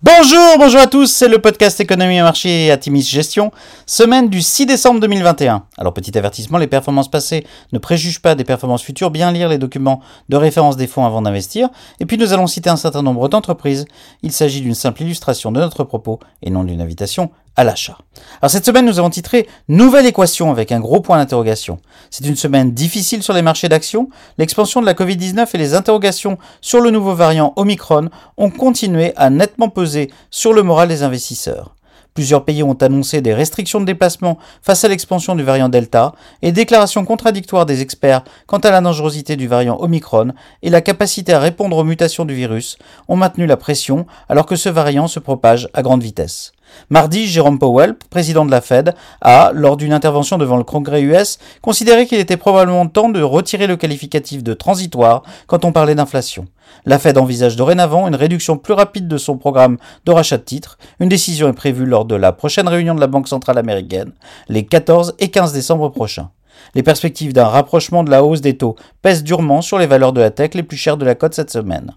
Bonjour, bonjour à tous, c'est le podcast Économie et Marché et Atimis Gestion, semaine du 6 décembre 2021. Alors petit avertissement, les performances passées ne préjugent pas des performances futures, bien lire les documents de référence des fonds avant d'investir, et puis nous allons citer un certain nombre d'entreprises. Il s'agit d'une simple illustration de notre propos et non d'une invitation à l'achat. Alors cette semaine, nous avons titré Nouvelle équation avec un gros point d'interrogation. C'est une semaine difficile sur les marchés d'actions. L'expansion de la Covid-19 et les interrogations sur le nouveau variant Omicron ont continué à nettement peser sur le moral des investisseurs. Plusieurs pays ont annoncé des restrictions de déplacement face à l'expansion du variant Delta et déclarations contradictoires des experts quant à la dangerosité du variant Omicron et la capacité à répondre aux mutations du virus ont maintenu la pression alors que ce variant se propage à grande vitesse. Mardi, Jérôme Powell, président de la Fed, a, lors d'une intervention devant le Congrès US, considéré qu'il était probablement temps de retirer le qualificatif de transitoire quand on parlait d'inflation. La Fed envisage dorénavant une réduction plus rapide de son programme de rachat de titres. Une décision est prévue lors de la prochaine réunion de la Banque centrale américaine, les 14 et 15 décembre prochains. Les perspectives d'un rapprochement de la hausse des taux pèsent durement sur les valeurs de la tech les plus chères de la cote cette semaine.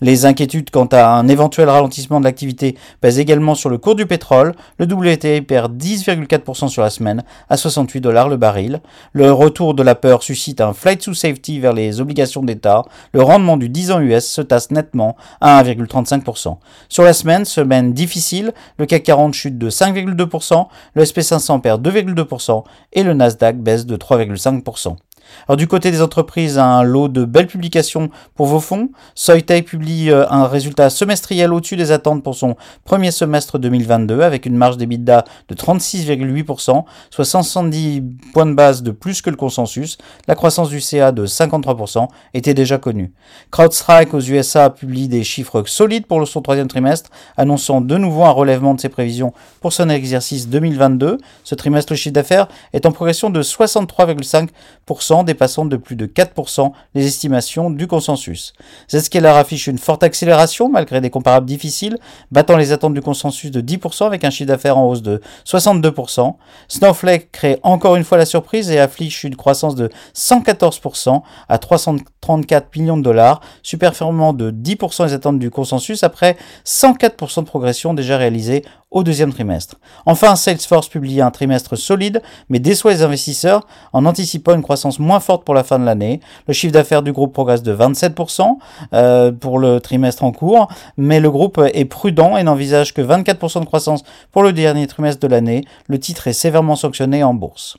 Les inquiétudes quant à un éventuel ralentissement de l'activité pèsent également sur le cours du pétrole. Le WTI perd 10,4% sur la semaine à 68 dollars le baril. Le retour de la peur suscite un flight to safety vers les obligations d'État. Le rendement du 10 ans US se tasse nettement à 1,35%. Sur la semaine, semaine difficile, le CAC 40 chute de 5,2%, le SP500 perd 2,2% et le Nasdaq baisse de 3,5%. Alors du côté des entreprises, un lot de belles publications pour vos fonds. Soitec publie euh, un résultat semestriel au-dessus des attentes pour son premier semestre 2022 avec une marge d'EBITDA de 36,8%, soit 170 points de base de plus que le consensus. La croissance du CA de 53% était déjà connue. CrowdStrike aux USA publie des chiffres solides pour son troisième trimestre, annonçant de nouveau un relèvement de ses prévisions pour son exercice 2022. Ce trimestre, le chiffre d'affaires est en progression de 63,5% dépassant de plus de 4% les estimations du consensus. Zscaler affiche une forte accélération malgré des comparables difficiles, battant les attentes du consensus de 10% avec un chiffre d'affaires en hausse de 62%. Snowflake crée encore une fois la surprise et affiche une croissance de 114% à 334 millions de dollars, superformant de 10% les attentes du consensus après 104% de progression déjà réalisée au deuxième trimestre. Enfin, Salesforce publie un trimestre solide, mais déçoit les investisseurs en anticipant une croissance moins forte pour la fin de l'année. Le chiffre d'affaires du groupe progresse de 27% euh, pour le trimestre en cours, mais le groupe est prudent et n'envisage que 24% de croissance pour le dernier trimestre de l'année. Le titre est sévèrement sanctionné en bourse.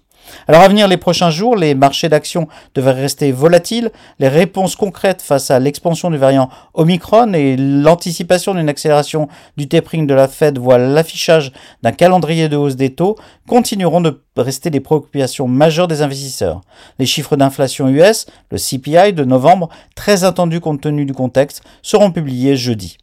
Alors à venir les prochains jours, les marchés d'actions devraient rester volatiles. Les réponses concrètes face à l'expansion du variant Omicron et l'anticipation d'une accélération du tapering de la Fed voient l'affichage d'un calendrier de hausse des taux continueront de rester des préoccupations majeures des investisseurs. Les chiffres d'inflation US, le CPI de novembre, très attendus compte tenu du contexte, seront publiés jeudi.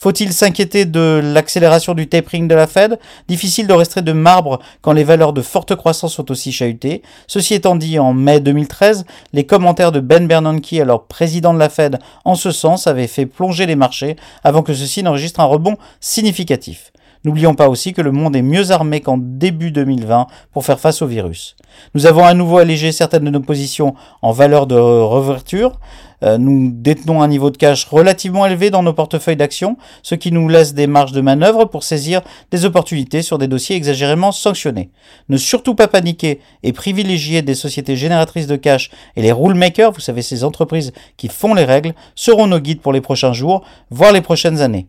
Faut-il s'inquiéter de l'accélération du tapering de la Fed? Difficile de rester de marbre quand les valeurs de forte croissance sont aussi chahutées. Ceci étant dit, en mai 2013, les commentaires de Ben Bernanke, alors président de la Fed, en ce sens avaient fait plonger les marchés avant que ceci n'enregistre un rebond significatif. N'oublions pas aussi que le monde est mieux armé qu'en début 2020 pour faire face au virus. Nous avons à nouveau allégé certaines de nos positions en valeur de reverture. Euh, nous détenons un niveau de cash relativement élevé dans nos portefeuilles d'actions, ce qui nous laisse des marges de manœuvre pour saisir des opportunités sur des dossiers exagérément sanctionnés. Ne surtout pas paniquer et privilégier des sociétés génératrices de cash et les rule makers, vous savez ces entreprises qui font les règles, seront nos guides pour les prochains jours, voire les prochaines années.